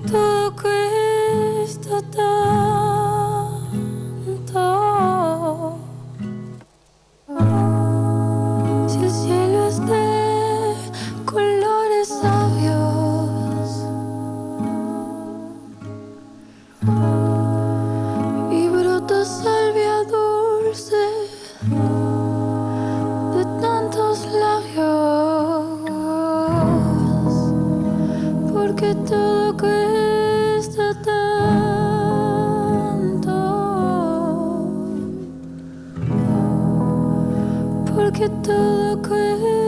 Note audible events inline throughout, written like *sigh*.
Porque todo cuesta porque todo cuesta tanto. porque todo cuesta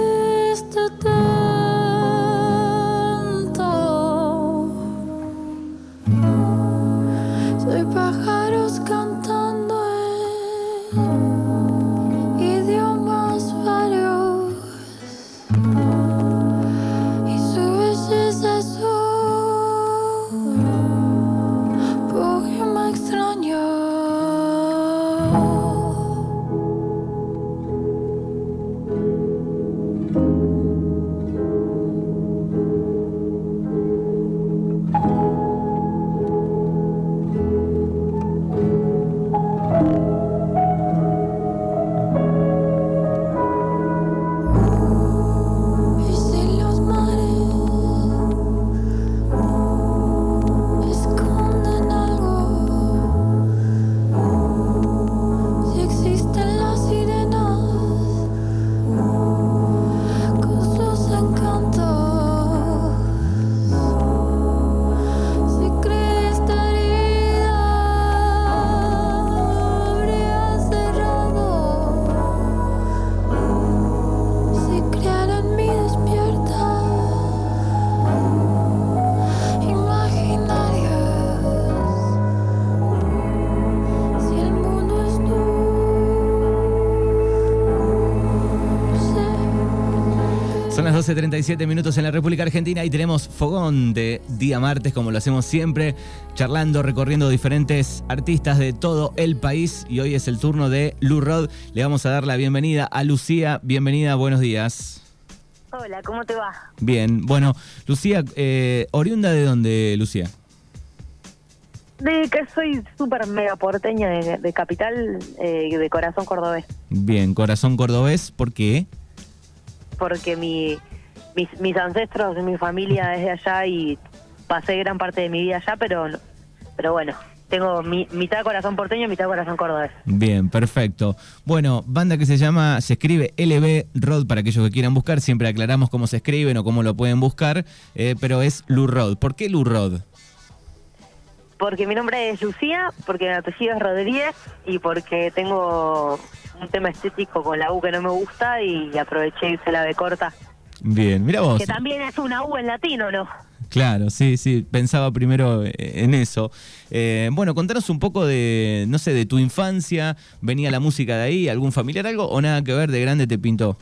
12.37 minutos en la República Argentina y tenemos fogón de día martes, como lo hacemos siempre, charlando, recorriendo diferentes artistas de todo el país. Y hoy es el turno de Lu Rod. Le vamos a dar la bienvenida a Lucía. Bienvenida, buenos días. Hola, ¿cómo te va? Bien, bueno, Lucía, eh, ¿oriunda de dónde, Lucía? De que soy súper mega porteña de, de capital, eh, de corazón cordobés, Bien, corazón cordobés, ¿por qué? porque mi, mis, mis ancestros, mi familia es de allá y pasé gran parte de mi vida allá, pero pero bueno, tengo mi, mitad corazón porteño y mitad corazón cordobés. Bien, perfecto. Bueno, banda que se llama, se escribe LB Rod para aquellos que quieran buscar, siempre aclaramos cómo se escriben o cómo lo pueden buscar, eh, pero es Lu Rod. ¿Por qué Lu Rod? Porque mi nombre es Lucía, porque mi apellido es Rodríguez y porque tengo un tema estético con la U que no me gusta y aproveché y hice la B corta. Bien, mira vos. Que también es una U en latino, ¿no? Claro, sí, sí, pensaba primero eh, en eso. Eh, bueno, contanos un poco de, no sé, de tu infancia, ¿venía la música de ahí, algún familiar, algo, o nada que ver, de grande te pintó?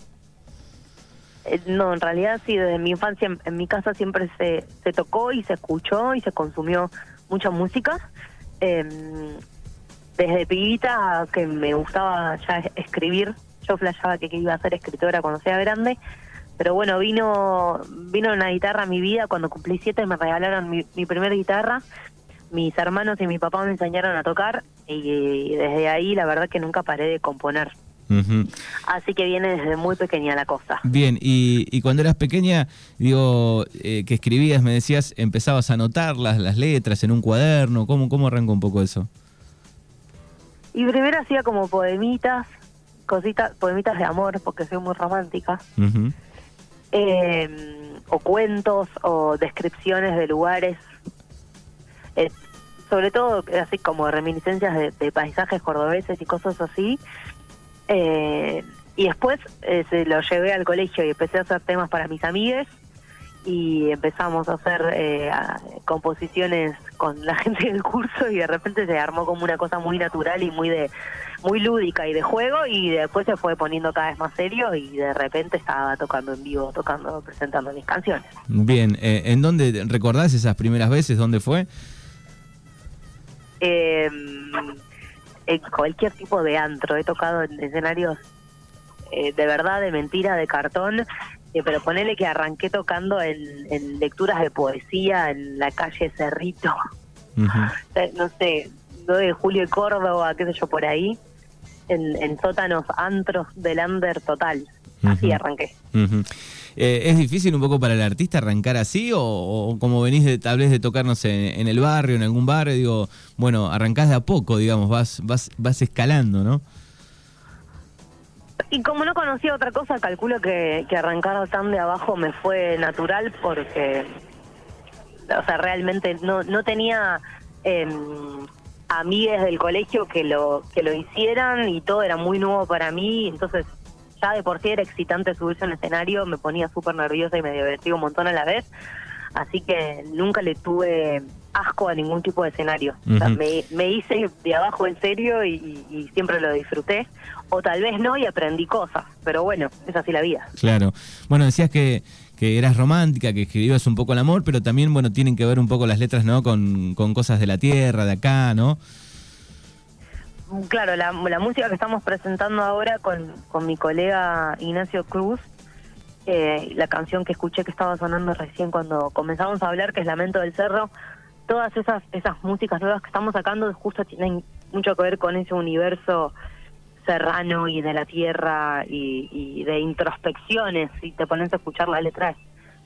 Eh, No, en realidad sí, desde mi infancia en, en mi casa siempre se, se tocó y se escuchó y se consumió mucha música. Eh, desde pibita que me gustaba ya es- escribir, yo flasheaba que, que iba a ser escritora cuando sea grande, pero bueno, vino vino una guitarra a mi vida cuando cumplí siete, me regalaron mi, mi primera guitarra, mis hermanos y mi papá me enseñaron a tocar y desde ahí la verdad que nunca paré de componer. Ujú. Así que viene desde muy pequeña la cosa. Bien, y, y cuando eras pequeña, digo, eh, que escribías, me decías, empezabas a anotar las, las letras en un cuaderno, ¿cómo, cómo arrancó un poco eso? Y primero hacía como poemitas, cositas, poemitas de amor, porque soy muy romántica, Ujú. Eh, o cuentos, o descripciones de lugares, eh, sobre todo así como reminiscencias de, paisajes cordobeses y cosas así. Eh, y después eh, se lo llevé al colegio y empecé a hacer temas para mis amigues y empezamos a hacer eh, composiciones con la *laughs* gente del curso y de repente se armó como una cosa muy natural y muy de muy lúdica y de juego y después se fue poniendo cada vez más serio y de repente estaba tocando en vivo, tocando, presentando mis canciones. Bien, eh, ¿en dónde recordás esas primeras veces? ¿Dónde fue? Eh, en cualquier tipo de antro. He tocado en escenarios eh, de verdad, de mentira, de cartón, eh, pero ponele que arranqué tocando en, en lecturas de poesía en la calle Cerrito, *laughs* no sé, 9 de julio de Córdoba, qué sé yo, por ahí, en, en sótanos antros del under total. Así Ujú. arranqué. Eh, ¿Es difícil un poco para el artista arrancar así o, o como venís de, tal vez de tocarnos en, en el barrio, en algún barrio, digo, bueno, arrancás de a poco, digamos, vas, vas, vas escalando, ¿no? Y como no conocía otra cosa, calculo que, que arrancar tan de abajo me fue natural porque, o sea, realmente no, no tenía eh, amigues del colegio que lo, que lo hicieran y todo era muy nuevo para mí, entonces ya de por sí era excitante subirse al escenario, me ponía súper nerviosa y me divertía un montón a la vez, así que nunca le tuve asco a ningún tipo de escenario. O sea, Ujú. me, me hice de abajo en serio y, y siempre lo disfruté, o tal vez no y aprendí cosas, pero bueno, es así la vida. Claro. Bueno, decías que, que eras romántica, que escribías un poco el amor, pero también, bueno, tienen que ver un poco las letras, ¿no? Con, con cosas de la tierra, de acá, ¿no? Claro, la, la música que estamos presentando ahora con, con mi colega Ignacio Cruz, eh, la canción que escuché que estaba sonando recién cuando comenzamos a hablar, que es Lamento del Cerro, todas esas, esas músicas nuevas que estamos sacando justo tienen mucho que ver con ese universo serrano y de la tierra y, y de introspecciones. Si te pones a escuchar la letra, es,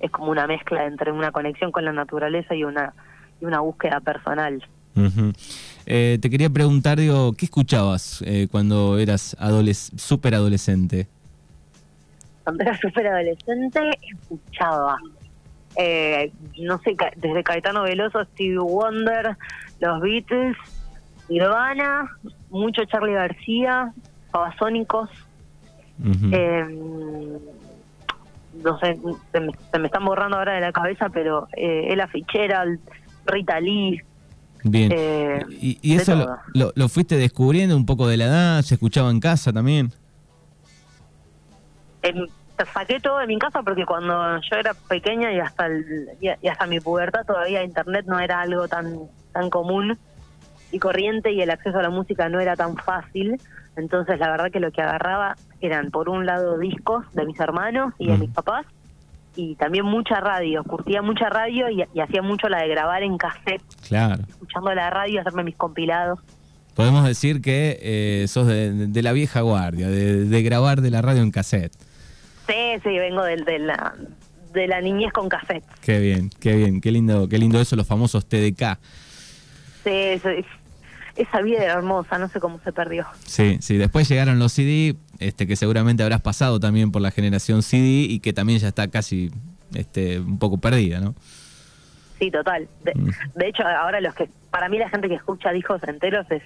es como una mezcla entre una conexión con la naturaleza y una, y una búsqueda personal. Eh, te quería preguntar, digo, ¿qué escuchabas eh, cuando eras adoles súper adolescente? cuando era súper adolescente, escuchaba, eh, no sé, desde Caetano Veloso, Stevie Wonder, los Beatles, Nirvana, mucho Charlie García, Babasónicos, eh, no sé, se me, se me están borrando ahora de la cabeza, pero eh, Ella Fitzgerald, Rita Lee, Bien. eh, ¿Y, eso lo, todo. lo- lo fuiste descubriendo un poco de la edad? ¿Se escuchaba en casa también? em, saqué todo de mi casa porque cuando yo era pequeña y hasta el, y hasta mi pubertad todavía internet no era algo tan tan común y corriente y el acceso a la música no era tan fácil entonces la verdad que lo que agarraba eran por un lado discos de mis hermanos y de Mm. mis papás y también mucha radio curtía mucha radio y, y hacía mucho la de grabar en cassette Claro. escuchando la radio hacerme mis compilados Podemos decir que eh, sos de, de la vieja guardia, de, de grabar de la radio en cassette. sí sí vengo de, de la de la niñez con cassette Qué bien, qué bien, qué lindo, qué lindo eso, los famosos TDK. Sí, sí, esa vida era hermosa, no sé cómo se perdió. Sí, sí, después llegaron los CD, este, que seguramente habrás pasado también por la generación CD y que también ya está casi este, un poco perdida, ¿no? Sí, total. De, Mm. de hecho, ahora los que, para mí la gente que escucha discos enteros es,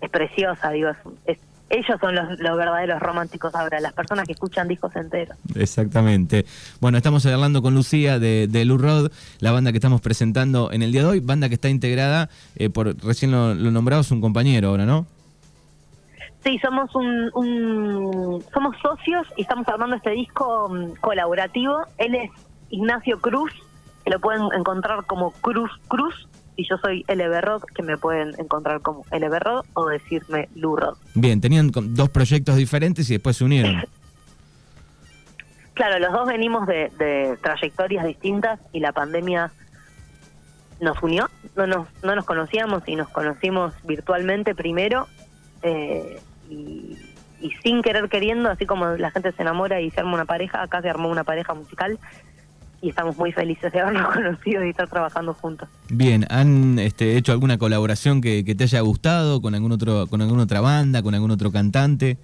es preciosa, digo, es- es- ellos son los, los verdaderos románticos ahora, las personas que escuchan discos enteros. Exactamente. Bueno, estamos hablando con Lucía de, de Lou Rod, la banda que estamos presentando en el día de hoy, banda que está integrada eh, por, recién lo, lo nombrabas un compañero ahora, ¿no? Sí, somos un, un- somos socios y estamos armando este disco mm, colaborativo. Él es Ignacio Cruz, que lo pueden encontrar como Cruz Cruz, y yo soy LB Rod, que me pueden encontrar como LB Rod o decirme Lu Rod. Bien, tenían dos proyectos diferentes y después se unieron. *laughs* Claro, los dos venimos de, de trayectorias distintas y la pandemia nos unió. No nos, no nos conocíamos y nos conocimos virtualmente primero eh, y, y sin querer queriendo, así como la gente se enamora y se arma una pareja, acá se armó una pareja musical y estamos muy felices de habernos *laughs* conocido y estar trabajando juntos. Bien, ¿han este, hecho alguna colaboración que, que te haya gustado con algún otro, con alguna otra banda, con algún otro cantante?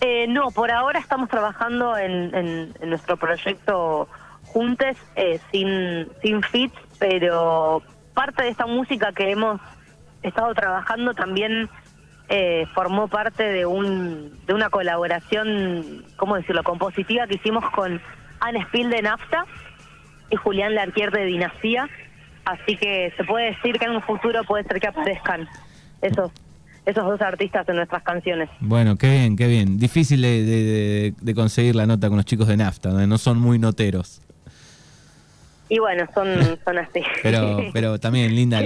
Eh, no, por ahora estamos trabajando en, en- en nuestro proyecto juntes, eh, sin, sin fits, pero parte de esta música que hemos estado trabajando también eh, formó parte de un de una colaboración, ¿cómo decirlo?, compositiva que hicimos con Anne Spiel de Nafta y Julián Larquier de Dinastía, así que se puede decir que en un futuro puede ser que aparezcan esos esos dos artistas en nuestras canciones. Bueno, qué bien, qué bien. Difícil de, de- de conseguir la nota con los chicos de Nafta, no son muy noteros. Y bueno, son, *laughs* son así. Pero, pero también *laughs* linda,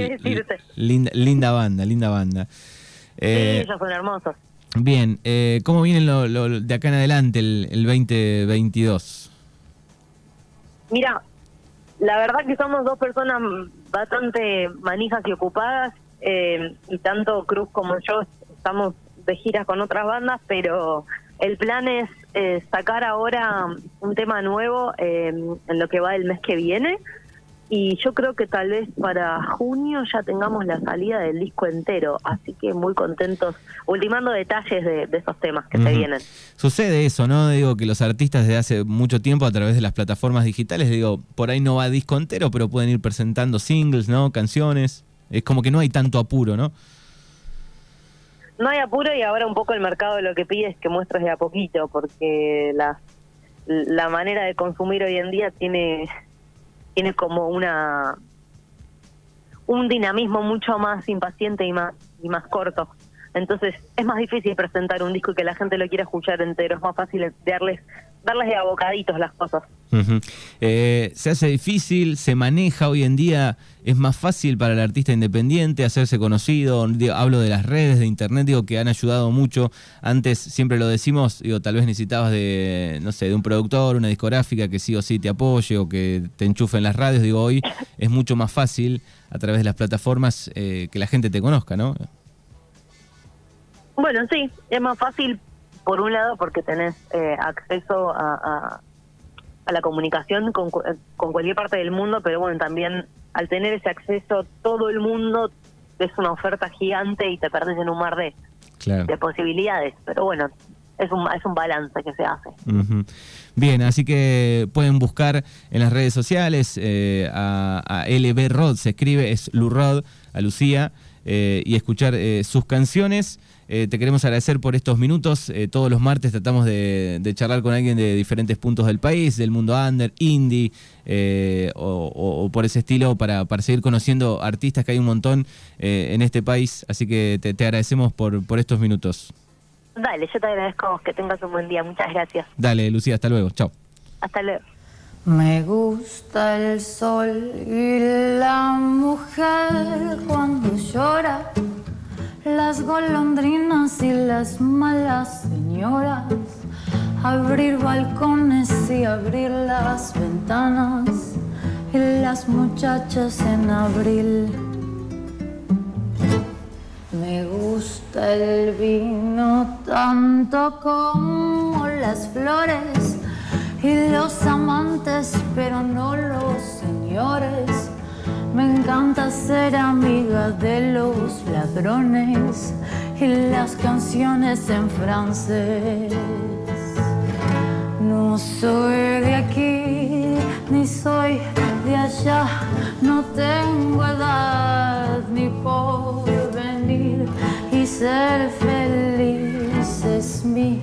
linda, linda banda, linda banda. Eh, sí, ellos son hermosos. bien, eh, ¿cómo viene lo, lo- de acá en adelante el, el 2022? Mira, la verdad que somos dos personas bastante manijas y ocupadas, eh, y tanto Cruz como yo estamos de giras con otras bandas, pero el plan es eh, sacar ahora un tema nuevo eh, en lo que va el mes que viene, y yo creo que tal vez para junio ya tengamos la salida del disco entero, así que muy contentos, ultimando detalles de, de esos temas que se Ujú. vienen. Sucede eso, ¿no? Digo que los artistas desde hace mucho tiempo a través de las plataformas digitales, digo, por ahí no va disco entero, pero pueden ir presentando singles, ¿no? Canciones. Es como que no hay tanto apuro, ¿no? No hay apuro y ahora un poco el mercado lo que pide es que muestres de a poquito, porque la, la manera de consumir hoy en día tiene, tiene como una un dinamismo mucho más impaciente y más, y más corto. Entonces es más difícil presentar un disco y que la gente lo quiera escuchar entero, es más fácil darles, darles de abocaditos las cosas. Eh, se hace difícil, se maneja hoy en día, es más fácil para el artista independiente hacerse conocido, hablo de las redes de internet, digo que han ayudado mucho, antes siempre lo decimos, digo, tal vez necesitabas de, no sé, de un productor, una discográfica que sí o sí te apoye o que te enchufe en las radios, digo, hoy es mucho más fácil a través de las plataformas eh, que la gente te conozca, ¿no? Bueno, sí, es más fácil por un lado porque tenés eh, acceso a, a, a la comunicación con, con cualquier parte del mundo, pero bueno, también al tener ese acceso todo el mundo es una oferta gigante y te perdés en un mar de, Claro. de posibilidades, pero bueno, es un, es un balance que se hace. Bien, así que pueden buscar en las redes sociales eh, a, a LB Rod, se escribe, es Lu Rod, a Lucía, eh, y escuchar eh, sus canciones. Eh, te queremos agradecer por estos minutos. Eh, todos los martes tratamos de, de charlar con alguien de diferentes puntos del país, del mundo under, indie, o, o- o por ese estilo, para, para seguir conociendo artistas que hay un montón en este país. Así que te, te agradecemos por, por estos minutos. Dale, yo te agradezco que tengas un buen día, muchas gracias. Dale, Lucía, hasta luego. Chao. Hasta luego. Me gusta el sol y la mujer cuando llora, las golondrinas y las malas señoras, abrir balcones y abrir las ventanas. Y las muchachas en abril. Me gusta el vino tanto como las flores y los amantes, pero no los señores. Me encanta ser amiga de los ladrones y las canciones en francés. No soy de aquí, ni soy de allá, no tengo edad ni por venir y ser feliz es mi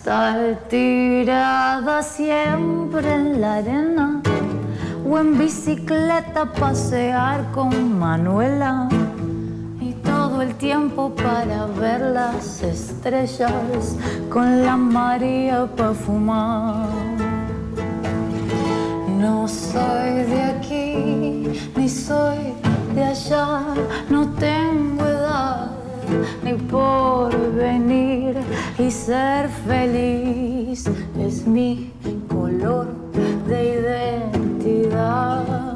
estar tirada siempre en la arena o en bicicleta pasear con Manuela y todo el tiempo para ver las estrellas con la María para fumar. No soy de aquí, ni soy de allá, no tengo edad ni por venir y ser feliz es mi color de identidad.